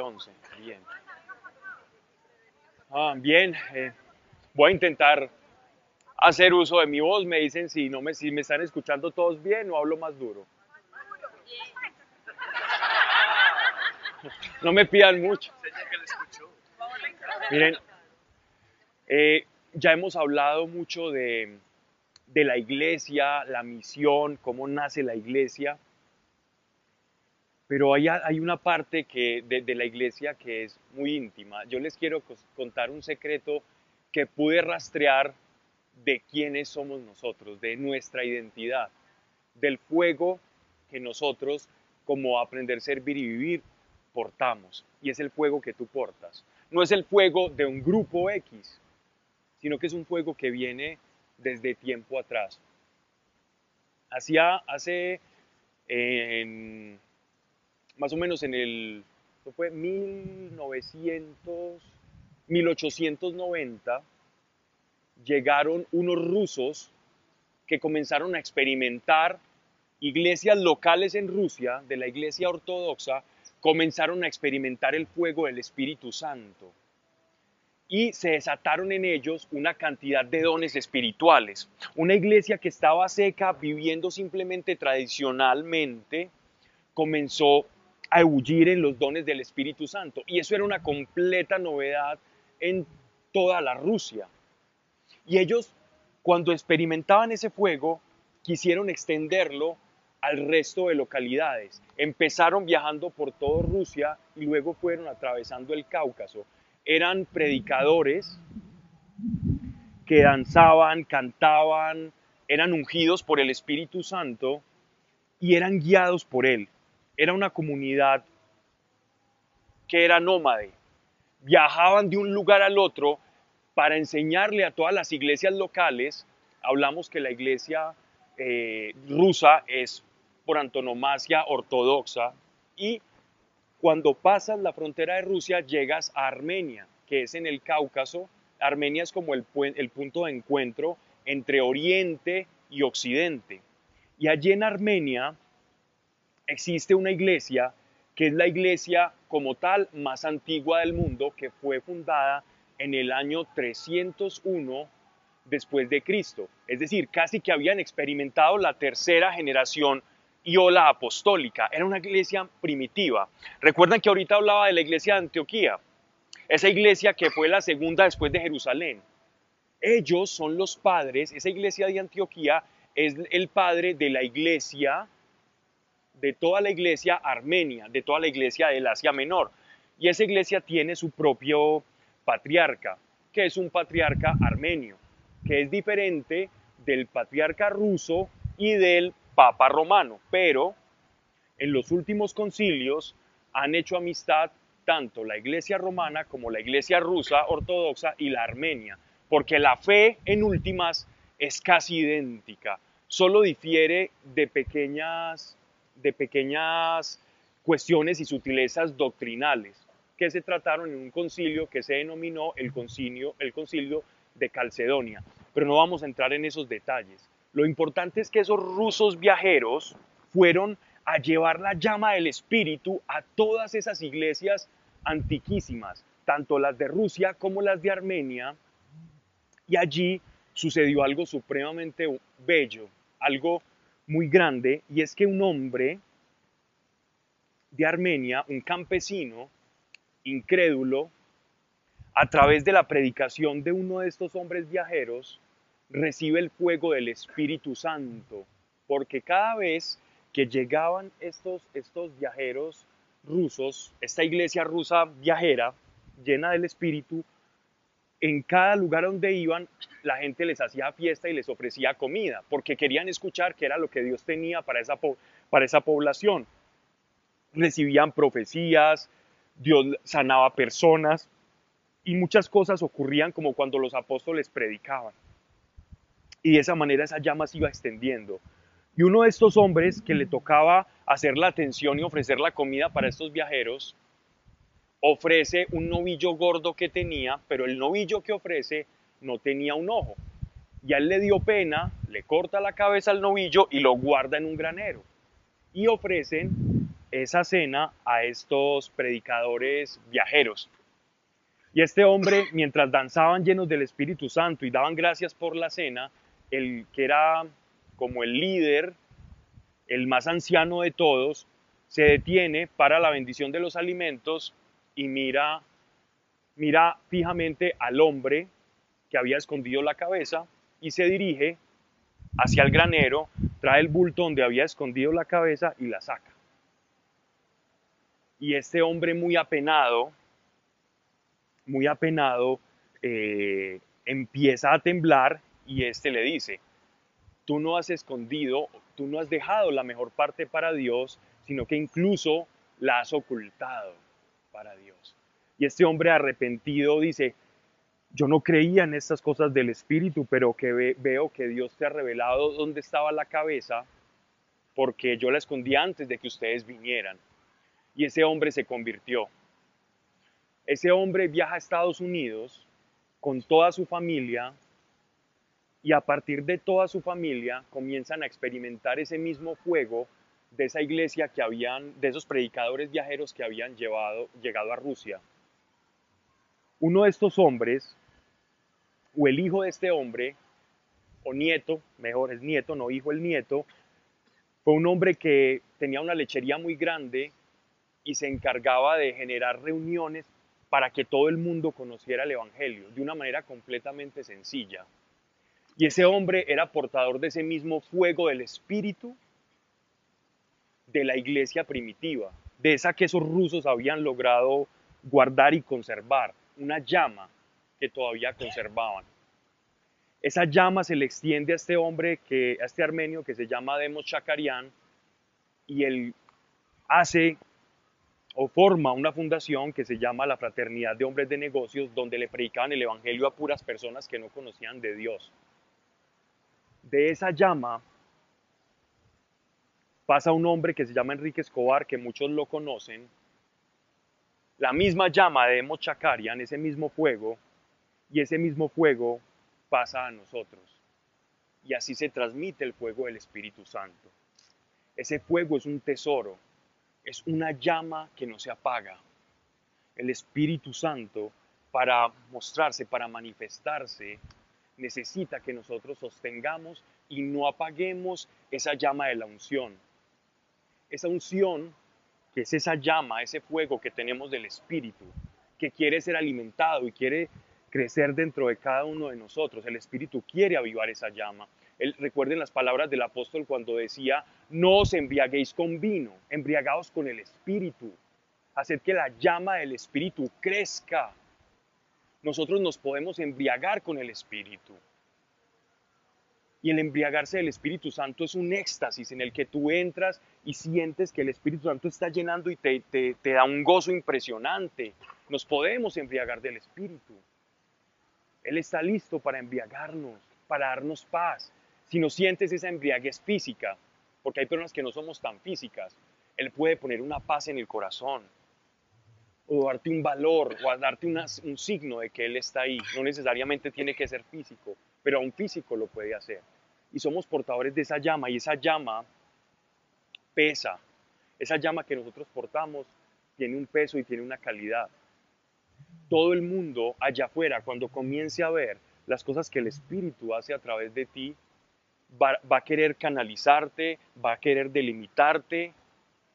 11, 11. Bien. Ah, bien. eh, voy a intentar hacer uso de mi voz. Me dicen si, no me, si me están escuchando todos bien o hablo más duro. No me pidan mucho. Miren, eh, ya hemos hablado mucho de, de la iglesia, la misión, cómo nace la iglesia. Pero hay, hay una parte que, de, la iglesia que es muy íntima. Yo les quiero contar un secreto que pude rastrear de quiénes somos nosotros, de nuestra identidad, del fuego que nosotros, como aprender, servir y vivir, portamos. Y es el fuego que tú portas. No es el fuego de un grupo X, sino que es un fuego que viene desde tiempo atrás. Hacía, hace, en- más o menos en el, ¿esto fue 1900, 1890, llegaron unos rusos que comenzaron a experimentar iglesias locales en Rusia, de la iglesia ortodoxa, comenzaron a experimentar el fuego del Espíritu Santo y se desataron en ellos una cantidad de dones espirituales. Una iglesia que estaba seca, viviendo simplemente tradicionalmente, comenzó a ebullir en los dones del Espíritu Santo. Y eso era una completa novedad en toda la Rusia. Y ellos, cuando experimentaban ese fuego, quisieron extenderlo al resto de localidades. Empezaron viajando por toda Rusia y luego fueron atravesando el Cáucaso. Eran predicadores que danzaban, cantaban, eran ungidos por el Espíritu Santo y eran guiados por él. Era una comunidad que era nómade. Viajaban de un lugar al otro para enseñarle a todas las iglesias locales. Hablamos que la iglesia eh, rusa es por antonomasia ortodoxa y cuando pasas la frontera de Rusia llegas a Armenia, que es en el Cáucaso. Armenia es como el, punto de encuentro entre Oriente y Occidente. Y allí en Armenia existe una iglesia que es la iglesia como tal más antigua del mundo, que fue fundada en el año 301 después de Cristo. Es decir, casi que habían experimentado la tercera generación y ola apostólica. Era una iglesia primitiva. Recuerdan que ahorita hablaba de la iglesia de Antioquía, esa iglesia que fue la segunda después de Jerusalén. Ellos son los padres, esa iglesia de Antioquía es el padre de la iglesia, de toda la iglesia armenia, de toda la iglesia del Asia Menor. Y esa iglesia tiene su propio patriarca, que es un patriarca armenio, que es diferente del patriarca ruso y del papa romano, pero en los últimos concilios han hecho amistad tanto la iglesia romana como la iglesia rusa ortodoxa y la armenia, porque la fe en últimas es casi idéntica, solo difiere de pequeñas, de pequeñas cuestiones y sutilezas doctrinales que se trataron en un concilio que se denominó el concilio, el concilio de Calcedonia. Pero no vamos a entrar en esos detalles. Lo importante es que esos rusos viajeros fueron a llevar la llama del Espíritu a todas esas iglesias antiquísimas, tanto las de Rusia como las de Armenia, y allí sucedió algo supremamente bello, algo muy grande, y es que un hombre de Armenia, un campesino incrédulo, a través de la predicación de uno de estos hombres viajeros, recibe el fuego del Espíritu Santo, porque cada vez que llegaban estos, estos viajeros rusos, esta iglesia rusa viajera, llena del Espíritu, en cada lugar donde iban, la gente les hacía fiesta y les ofrecía comida, porque querían escuchar qué era lo que Dios tenía para esa, para esa población. Recibían profecías, Dios sanaba personas y muchas cosas ocurrían como cuando los apóstoles predicaban. Y de esa manera esa llama se iba extendiendo. Y uno de estos hombres que le tocaba hacer la atención y ofrecer la comida para estos viajeros, ofrece un novillo gordo que tenía, pero el novillo que ofrece no tenía un ojo. Y a él le dio pena, le corta la cabeza al novillo y lo guarda en un granero. Y ofrecen esa cena a estos predicadores viajeros. Y este hombre, mientras danzaban llenos del Espíritu Santo y daban gracias por la cena, el que era como el líder, el más anciano de todos, se detiene para la bendición de los alimentos y mira, mira fijamente al hombre que había escondido la cabeza y se dirige hacia el granero, trae el bulto donde había escondido la cabeza y la saca. Y este hombre muy apenado, muy apenado, eh, empieza a temblar y este le dice, tú no has escondido, tú no has dejado la mejor parte para Dios, sino que incluso la has ocultado para Dios. Y este hombre arrepentido dice, yo no creía en estas cosas del Espíritu, pero que veo que Dios te ha revelado dónde estaba la cabeza, porque yo la escondí antes de que ustedes vinieran. Y ese hombre se convirtió. Ese hombre viaja a Estados Unidos con toda su familia y a partir de toda su familia comienzan a experimentar ese mismo fuego de esa iglesia que habían, de esos predicadores viajeros que habían llevado, llegado a Rusia. Uno de estos hombres o el hijo de este hombre, o nieto, mejor es nieto, no hijo, el nieto, fue un hombre que tenía una lechería muy grande y se encargaba de generar reuniones para que todo el mundo conociera el Evangelio de una manera completamente sencilla. Y ese hombre era portador de ese mismo fuego del Espíritu de la iglesia primitiva, de esa que esos rusos habían logrado guardar y conservar, una llama que todavía conservaban. Esa llama se le extiende a este hombre, que, a este armenio que se llama Demos Chakarian, y él hace o forma una fundación que se llama la Fraternidad de Hombres de Negocios, donde le predicaban el Evangelio a puras personas que no conocían de Dios. De esa llama pasa un hombre que se llama Enrique Escobar, que muchos lo conocen. La misma llama de Chakarian, ese mismo fuego, y ese mismo fuego pasa a nosotros. Y así se transmite el fuego del Espíritu Santo. Ese fuego es un tesoro, es una llama que no se apaga. El Espíritu Santo, para mostrarse, para manifestarse, necesita que nosotros sostengamos y no apaguemos esa llama de la unción. Esa unción, que es esa llama, ese fuego que tenemos del Espíritu, que quiere ser alimentado y quiere crecer dentro de cada uno de nosotros. El Espíritu quiere avivar esa llama. recuerden las palabras del apóstol cuando decía, no os embriaguéis con vino, embriagaos con el Espíritu. Hacer que la llama del Espíritu crezca. Nosotros nos podemos embriagar con el Espíritu. Y el embriagarse del Espíritu Santo es un éxtasis en el que tú entras y sientes que el Espíritu Santo está llenando y te, te da un gozo impresionante. Nos podemos embriagar del Espíritu. Él está listo para embriagarnos, para darnos paz. Si no sientes esa embriaguez física, porque hay personas que no somos tan físicas, Él puede poner una paz en el corazón, o darte un valor, o darte un signo de que Él está ahí. No necesariamente tiene que ser físico, pero a un físico lo puede hacer. Y somos portadores de esa llama, y esa llama pesa. Esa llama que nosotros portamos tiene un peso y tiene una calidad todo el mundo allá afuera, cuando comience a ver las cosas que el Espíritu hace a través de ti, va, a querer canalizarte, va a querer delimitarte,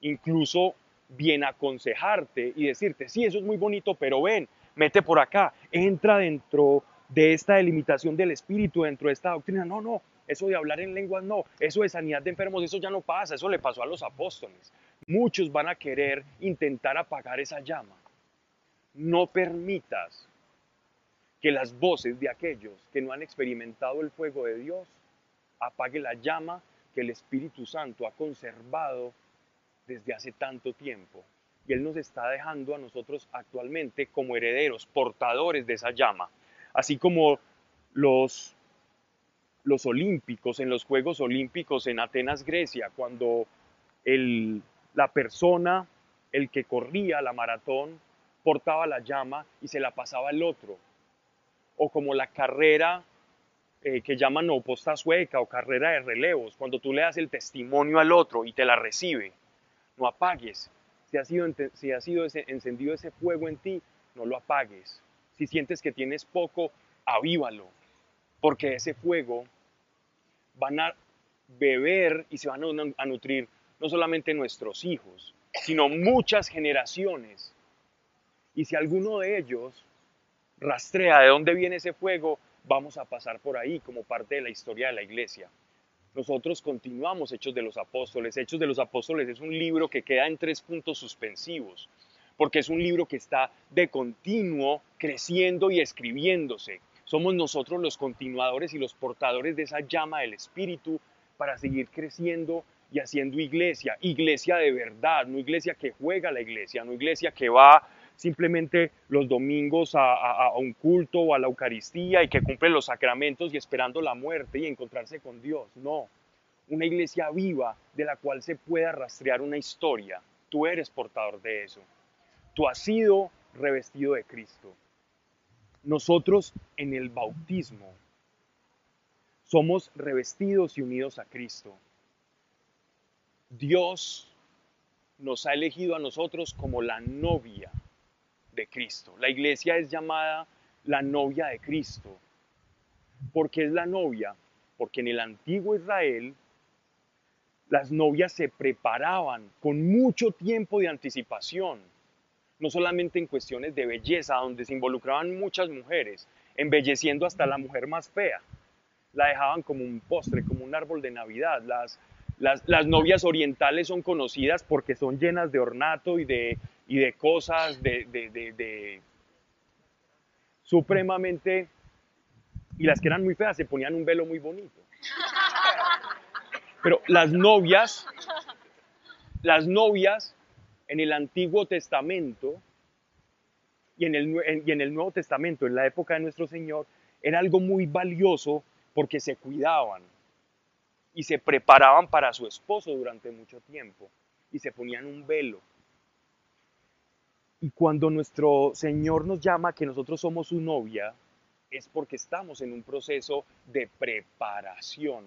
incluso bien aconsejarte y decirte, sí, eso es muy bonito, pero ven, mete por acá, entra dentro de esta delimitación del Espíritu, dentro de esta doctrina. No, no, eso de hablar en lenguas no, eso de sanidad de enfermos, eso ya no pasa, eso le pasó a los apóstoles. Muchos van a querer intentar apagar esa llama. No permitas que las voces de aquellos que no han experimentado el fuego de Dios apague la llama que el Espíritu Santo ha conservado desde hace tanto tiempo. Y Él nos está dejando a nosotros actualmente como herederos, portadores de esa llama. Así como los, los olímpicos, en los Juegos Olímpicos en Atenas, Grecia, cuando el, la persona, el que corría la maratón, portaba la llama y se la pasaba al otro. O como la carrera eh, que llaman oposta sueca o carrera de relevos, cuando tú le das el testimonio al otro y te la recibe. no apagues. Si ha sido, si ha sido encendido ese fuego en ti, no lo apagues. Si sientes que tienes poco, avívalo, porque ese fuego van a beber y se van a nutrir no solamente nuestros hijos, sino muchas generaciones. Y si alguno de ellos rastrea de dónde viene ese fuego, vamos a pasar por ahí como parte de la historia de la iglesia. Nosotros continuamos Hechos de los Apóstoles. Hechos de los Apóstoles es un libro que queda en tres puntos suspensivos, porque es un libro que está de continuo creciendo y escribiéndose. Somos nosotros los continuadores y los portadores de esa llama del Espíritu para seguir creciendo y haciendo iglesia, iglesia de verdad, no iglesia que juega la iglesia, no iglesia que va simplemente los domingos a, un culto o a la Eucaristía y que cumple los sacramentos y esperando la muerte y encontrarse con Dios. No, una iglesia viva de la cual se pueda rastrear una historia. Tú eres portador de eso. Tú has sido revestido de Cristo. Nosotros en el bautismo somos revestidos y unidos a Cristo. Dios nos ha elegido a nosotros como la novia de Cristo. La iglesia es llamada la novia de Cristo. ¿Por qué es la novia? Porque en el antiguo Israel las novias se preparaban con mucho tiempo de anticipación, no solamente en cuestiones de belleza, donde se involucraban muchas mujeres, embelleciendo hasta la mujer más fea. La dejaban como un postre, como un árbol de Navidad. Las, las, novias orientales son conocidas porque son llenas de ornato y de, y de cosas de, de, supremamente... Y las que eran muy feas se ponían un velo muy bonito. Pero las novias, las novias en el Antiguo Testamento y en, el, y en el Nuevo Testamento, en la época de nuestro Señor, era algo muy valioso porque se cuidaban y se preparaban para su esposo durante mucho tiempo y se ponían un velo. Y cuando nuestro Señor nos llama que nosotros somos su novia, es porque estamos en un proceso de preparación.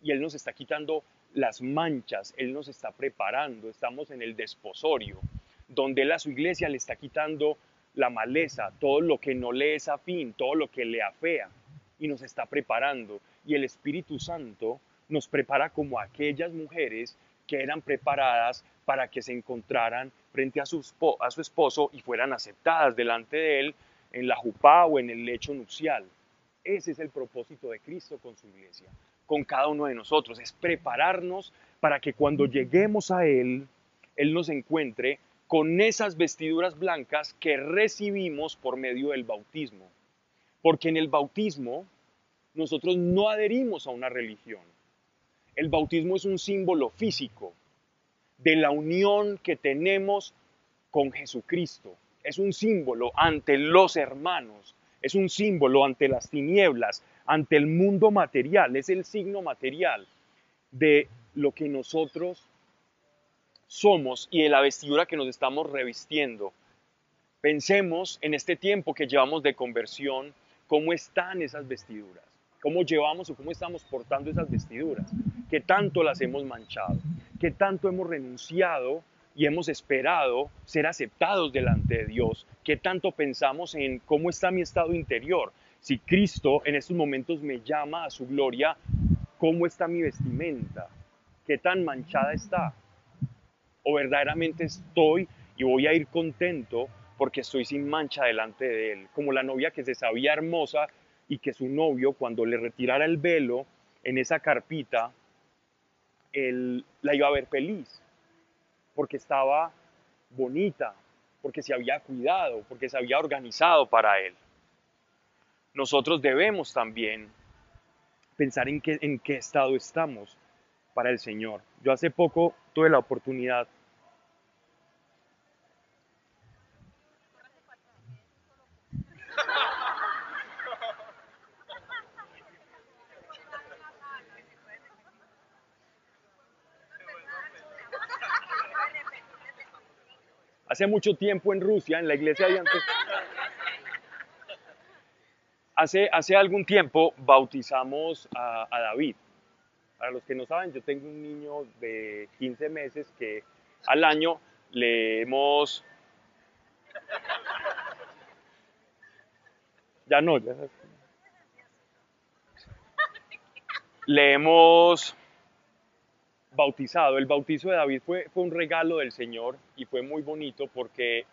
Y Él nos está quitando las manchas, Él nos está preparando, estamos en el desposorio, donde Él a su iglesia le está quitando la maleza, todo lo que no le es afín, todo lo que le afea, y nos está preparando y el Espíritu Santo nos prepara como aquellas mujeres que eran preparadas para que se encontraran frente a su, a su esposo y fueran aceptadas delante de él en la jupá o en el lecho nupcial. Ese es el propósito de Cristo con su iglesia, con cada uno de nosotros, es prepararnos para que cuando lleguemos a Él, Él nos encuentre con esas vestiduras blancas que recibimos por medio del bautismo. Porque en el bautismo nosotros no adherimos a una religión. El bautismo es un símbolo físico de la unión que tenemos con Jesucristo. Es un símbolo ante los hermanos, es un símbolo ante las tinieblas, ante el mundo material, es el signo material de lo que nosotros somos y de la vestidura que nos estamos revistiendo. Pensemos en este tiempo que llevamos de conversión, cómo están esas vestiduras cómo llevamos o cómo estamos portando esas vestiduras, qué tanto las hemos manchado, qué tanto hemos renunciado y hemos esperado ser aceptados delante de Dios, qué tanto pensamos en cómo está mi estado interior. Si Cristo en estos momentos me llama a su gloria, ¿cómo está mi vestimenta? ¿Qué tan manchada está? ¿O verdaderamente estoy y voy a ir contento porque estoy sin mancha delante de Él? Como la novia que se sabía hermosa y que su novio, cuando le retirara el velo en esa carpita, él la iba a ver feliz, porque estaba bonita, porque se había cuidado, porque se había organizado para él. Nosotros debemos también pensar en qué, en qué estado estamos para el Señor. Yo hace poco tuve la oportunidad hace mucho tiempo en Rusia, en la iglesia de antes. Hace, hace algún tiempo bautizamos a, David. Para los que no saben, yo tengo un niño de 15 meses que al año le hemos... Ya no, ya. Le hemos bautizado. El bautizo de David fue, fue un regalo del Señor y fue muy bonito porque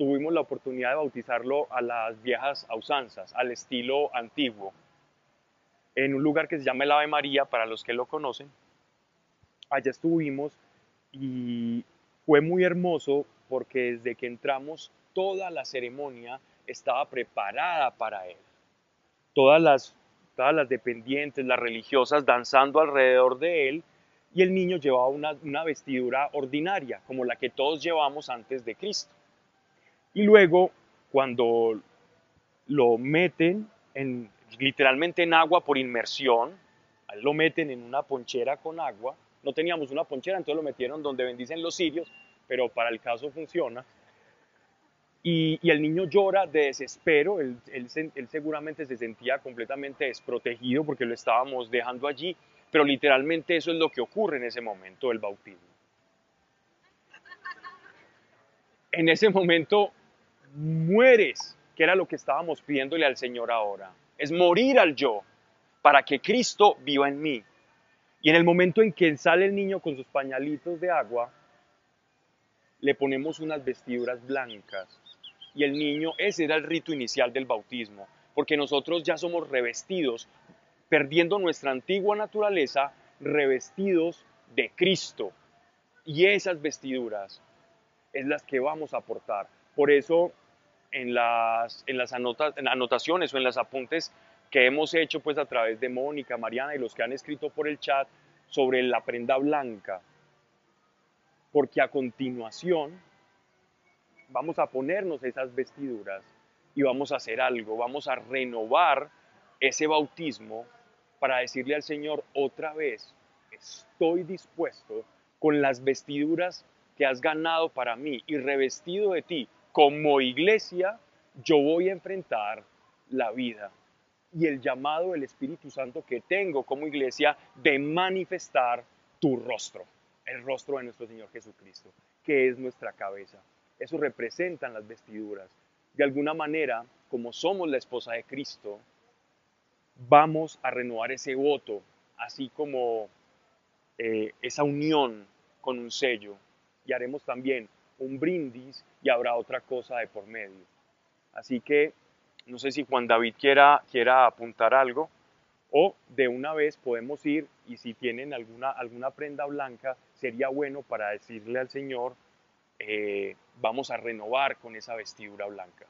tuvimos la oportunidad de bautizarlo a las viejas usanzas, al estilo antiguo, en un lugar que se llama el Ave María, para los que lo conocen. Allá estuvimos y fue muy hermoso porque desde que entramos toda la ceremonia estaba preparada para él. Todas las, todas las dependientes, las religiosas danzando alrededor de él y el niño llevaba una, una vestidura ordinaria, como la que todos llevamos antes de Cristo. Y luego, cuando lo meten en, literalmente en agua por inmersión, lo meten en una ponchera con agua, no teníamos una ponchera, entonces lo metieron donde bendicen los sirios, pero para el caso funciona. Y, el niño llora de desespero, él, él, seguramente se sentía completamente desprotegido porque lo estábamos dejando allí, pero literalmente eso es lo que ocurre en ese momento del bautismo. En ese momento mueres, que era lo que estábamos pidiéndole al Señor ahora. Es morir al yo para que Cristo viva en mí. Y en el momento en que sale el niño con sus pañalitos de agua, le ponemos unas vestiduras blancas. Y el niño, ese era el rito inicial del bautismo, porque nosotros ya somos revestidos, perdiendo nuestra antigua naturaleza, revestidos de Cristo. Y esas vestiduras es las que vamos a aportar. Por eso en las, en las anotaciones o en los apuntes que hemos hecho pues a través de Mónica, Mariana y los que han escrito por el chat sobre la prenda blanca. Porque a continuación vamos a ponernos esas vestiduras y vamos a hacer algo, vamos a renovar ese bautismo para decirle al Señor otra vez, estoy dispuesto con las vestiduras que has ganado para mí y revestido de ti como iglesia, yo voy a enfrentar la vida y el llamado del Espíritu Santo que tengo como iglesia de manifestar tu rostro, el rostro de nuestro Señor Jesucristo, que es nuestra cabeza. Eso representan las vestiduras. De alguna manera, como somos la esposa de Cristo, vamos a renovar ese voto, así como eh, esa unión con un sello. Y haremos también un brindis y habrá otra cosa de por medio. Así que no sé si Juan David quiera, quiera apuntar algo o de una vez podemos ir y si tienen alguna, alguna prenda blanca sería bueno para decirle al Señor, eh, vamos a renovar con esa vestidura blanca.